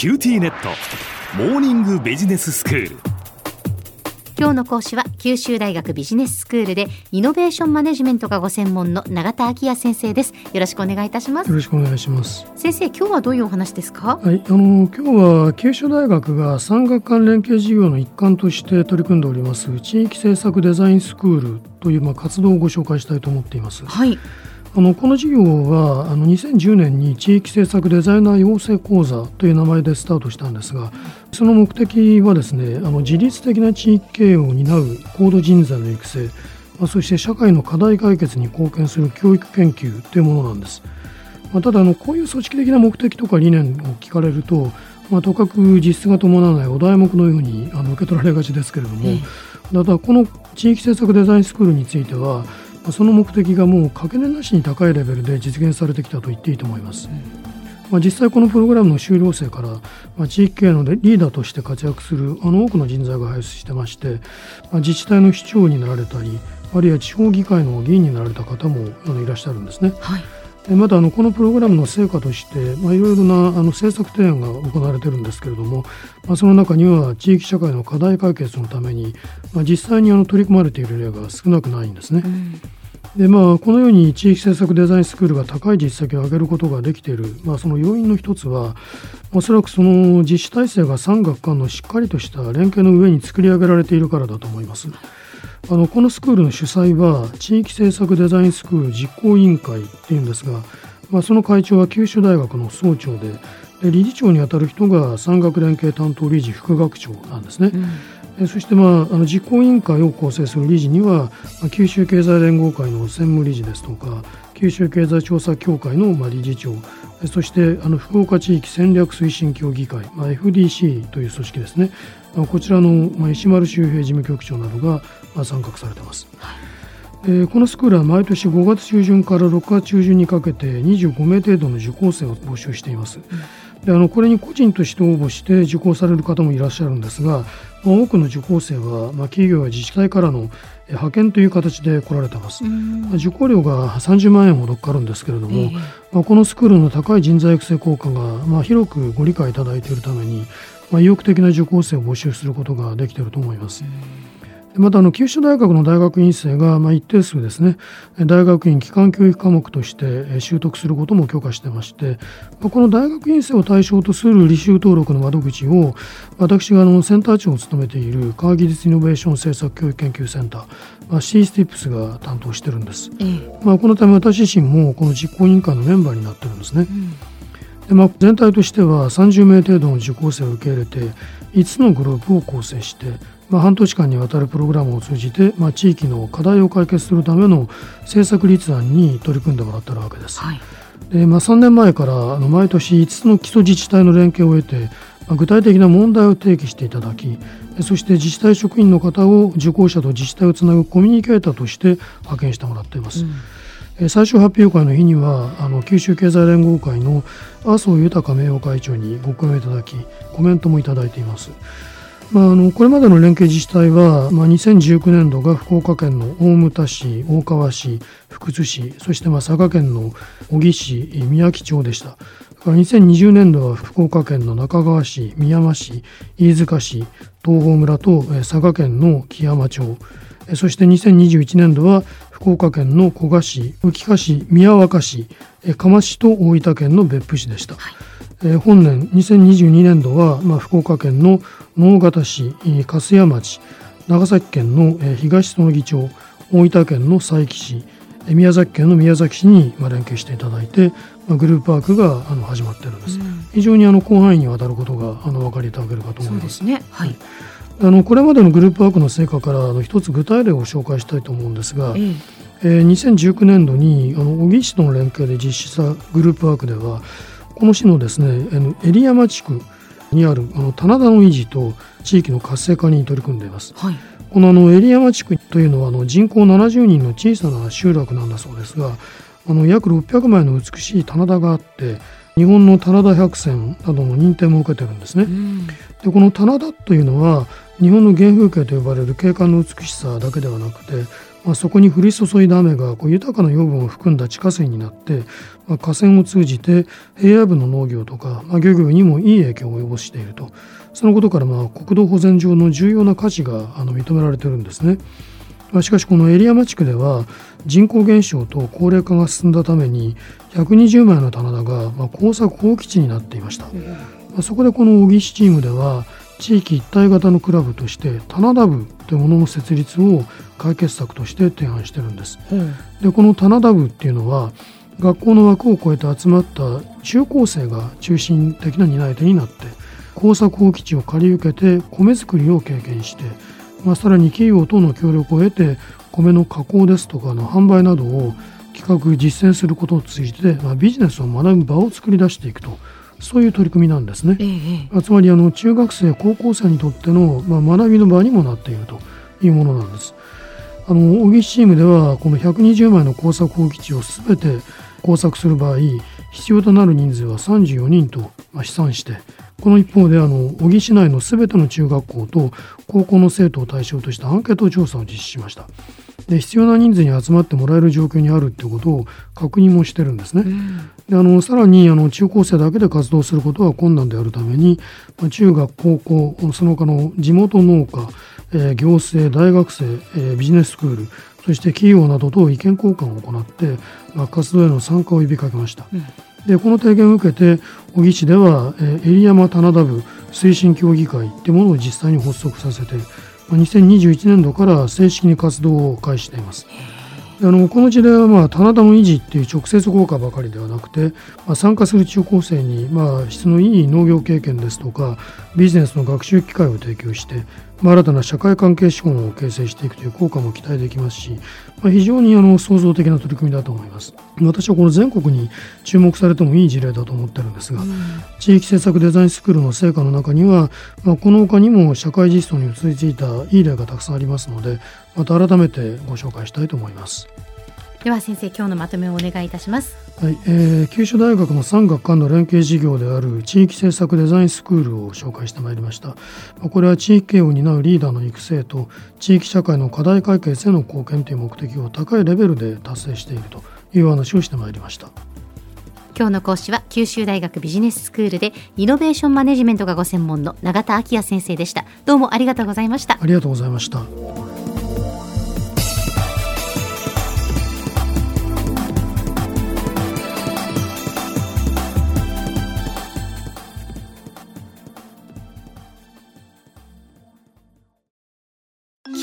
QTnet。モーニングビジネススクール。今日の講師は九州大学ビジネススクールでイノベーションマネジメントがご専門の永田晃也先生です。よろしくお願いいたします。よろしくお願いします。先生今日はどういうお話ですか？はいあの今日は九州大学が産学官連携事業の一環として取り組んでおります地域政策デザインスクールというまあ活動をご紹介したいと思っています。はいあのこの事業はあの2010年に地域政策デザイナー養成講座という名前でスタートしたんですがその目的はですねあの自律的な地域経営を担う高度人材の育成まあそして社会の課題解決に貢献する教育研究というものなんです。まあ、ただあのこういう組織的な目的とか理念を聞かれると、まあ、とかく実質が伴わないお題目のようにあの受け取られがちですけれども、ええただこの地域政策デザインスクールについてはその目的がもうかけねなしに高いレベルで実現されてきたと言っていいと思います。まあ、実際このプログラムの修了生から、まあ、地域経営のリーダーとして活躍するあの多くの人材が輩出してまして、まあ、自治体の市長になられたりあるいは地方議会の議員になられた方もあのいらっしゃるんですね。はいでまたあのこのプログラムの成果として、まあ、いろいろなあの政策提案が行われているんですけれども、まあ、その中には地域社会の課題解決のために、まあ、実際にあの取り組まれている例が少なくないんですね。でまあ、このように地域政策デザインスクールが高い実績を上げることができている、まあ、その要因の一つはおそらくその自治体制が産学間のしっかりとした連携の上に作り上げられているからだと思います。あのこのスクールの主催は地域政策デザインスクール実行委員会っていうんですが、まあ、その会長は九州大学の総長でで理事長にあたる人が産学連携担当理事副学長なんですね。えそして、まあ、あの実行委員会を構成する理事には、まあ九州経済連合会の専務理事ですとか九州経済調査協会の、まあ、理事長えそしてあの福岡地域戦略推進協議会、まあ、FDC という組織ですね、まあこちらの、まあ、石丸周平事務局長などが、まあ、参画されています。えーこのスクールは毎年5月中旬から6月中旬にかけて25名程度の受講生を募集しています。であのこれに個人として応募して受講される方もいらっしゃるんですが、まあ、多くの受講生は、まあ、企業や自治体からのえー派遣という形で来られています。まあ受講料が30万円ほどかかるんですけれども、ええまあ、このスクールの高い人材育成効果が、まあ、広くご理解いただいているために、まあ、意欲的な受講生を募集することができていると思います。でまたあの九州大学の大学院生が、まあ、一定数ですねえ大学院基幹教育科目としてえ習得することも許可してまして、まあこの大学院生を対象とする履修登録の窓口を私があのセンター長を務めている科学技術イノベーション政策教育研究センター、まあ、CSTIPS が担当してるんです。ええまあ、このため私自身もこの実行委員会のメンバーになってるんですね。でまあ、全体としては30名程度の受講生を受け入れて5つのグループを構成して、まあ、半年間にわたるプログラムを通じて、まあ、地域の課題を解決するための政策立案に取り組んでもらってるわけです。はいでまあ、3年前からあの毎年5つの基礎自治体の連携を得て、まあ、具体的な問題を提起していただきそして自治体職員の方を受講者と自治体をつなぐコミュニケーターとして派遣してもらっています。えー最終発表会の日にはあの九州経済連合会の麻生豊名誉会長にご講演いただきコメントもいただいています。まあ、あのこれまでの連携自治体は、まあ、2019年度が福岡県の大牟田市、大川市、福津市、そしてまあ佐賀県の小城市、宮城町でした。2020年度は福岡県の中川市、宮山市、飯塚市、東郷村と佐賀県の木山町、そして2021年度は福岡県の古賀市、浮鹿市、宮若市、嘉麻市と大分県の別府市でした。えー本年2022年度は、まあ、福岡県の直方市、えー粕屋町、長崎県のえー東園木町、大分県の佐伯市、えー宮崎県の宮崎市にまあ連携していただいて、まあ、グループワークがあの始まっているんです。非常にあの広範囲にわたることがあのお分かりいただけるかと思いま。そうですはい。あのこれまでのグループワークの成果からあの一つ具体例を紹介したいと思うんですが、ええ。えー2019年度にあの小城市との連携で実施したグループワークではこの市のですねあの襟山地区にあるあの棚田の維持と地域の活性化に取り組んでいます。はいこのあの襟山地区というのはあの人口70人の小さな集落なんだそうですがあの約600枚の美しい棚田があって日本の棚田百選などの認定も受けてるんですね。うんでこの棚田というのは日本の原風景と呼ばれる景観の美しさだけではなくてまあ、そこに降り注いだ雨がこう豊かな養分を含んだ地下水になって、まあ、河川を通じて平野部の農業とか、まあ、漁業にもいい影響を及ぼしているとそのことからまあ国土保全上の重要な価値があの認められてるんですね。まあ、しかしこのエリア町区では人口減少と高齢化が進んだために120枚の棚田がまあ工作放棄地になっていました。まあ、そこでこの小木市チームでは地域一体型のクラブとして棚田部というものの設立を解決策として提案してるんです。うん、でこの棚田部っていうのは学校の枠を超えて集まった中高生が中心的な担い手になって耕作放棄地を借り受けて米作りを経験して、まあ、さらに企業との協力を得て米の加工ですとかの販売などを企画実践することを通じて、まあ、ビジネスを学ぶ場を作り出していくとそういう取り組みなんですね。ええ、つまりあの中学生高校生にとっての、まあ、学びの場にもなっているというものなんです。あの小木チームではこの120枚の工作放棄地を全て工作する場合必要となる人数は34人と試算してこの一方であの小木市内の全ての中学校と高校の生徒を対象としたアンケート調査を実施しました。で必要な人数に集まってもらえる状況にあるっていうことを確認もしてるんですね、うん、であのさらにあの中高生だけで活動することは困難であるために、まあ、中学高校その他の地元農家え行政、大学生、えビジネススクール、そして企業などと意見交換を行って、まあ、活動への参加を呼びかけました。うん、でこの提言を受けて小木市では、えエリヤマ棚田部推進協議会というものを実際に発足させて、まあ、2021年度から正式に活動を開始しています。あのこの事例は、まあ、棚田の維持っていう直接効果ばかりではなくて、まあ、参加する中高生に、まあ、質のいい農業経験ですとかビジネスの学習機会を提供してまあ、新たな社会関係資本を形成していくという効果も期待できますし、まあ、非常にあの創造的な取り組みだと思います。私はこの全国に注目されてもいい事例だと思ってるんですが、うん、地域政策デザインスクールの成果の中には、まあ、この他にも社会実装に結びついたいい例がたくさんありますので、また改めてご紹介したいと思います。では先生今日のまとめをお願いいたします。はい、えー、九州大学の産学官の連携事業である地域政策デザインスクールを紹介してまいりました。これは地域経営を担うリーダーの育成と地域社会の課題解決への貢献という目的を高いレベルで達成しているという話をしてまいりました。今日の講師は九州大学ビジネススクールでイノベーションマネジメントがご専門の永田昭也先生でした。どうもありがとうございました。ありがとうございました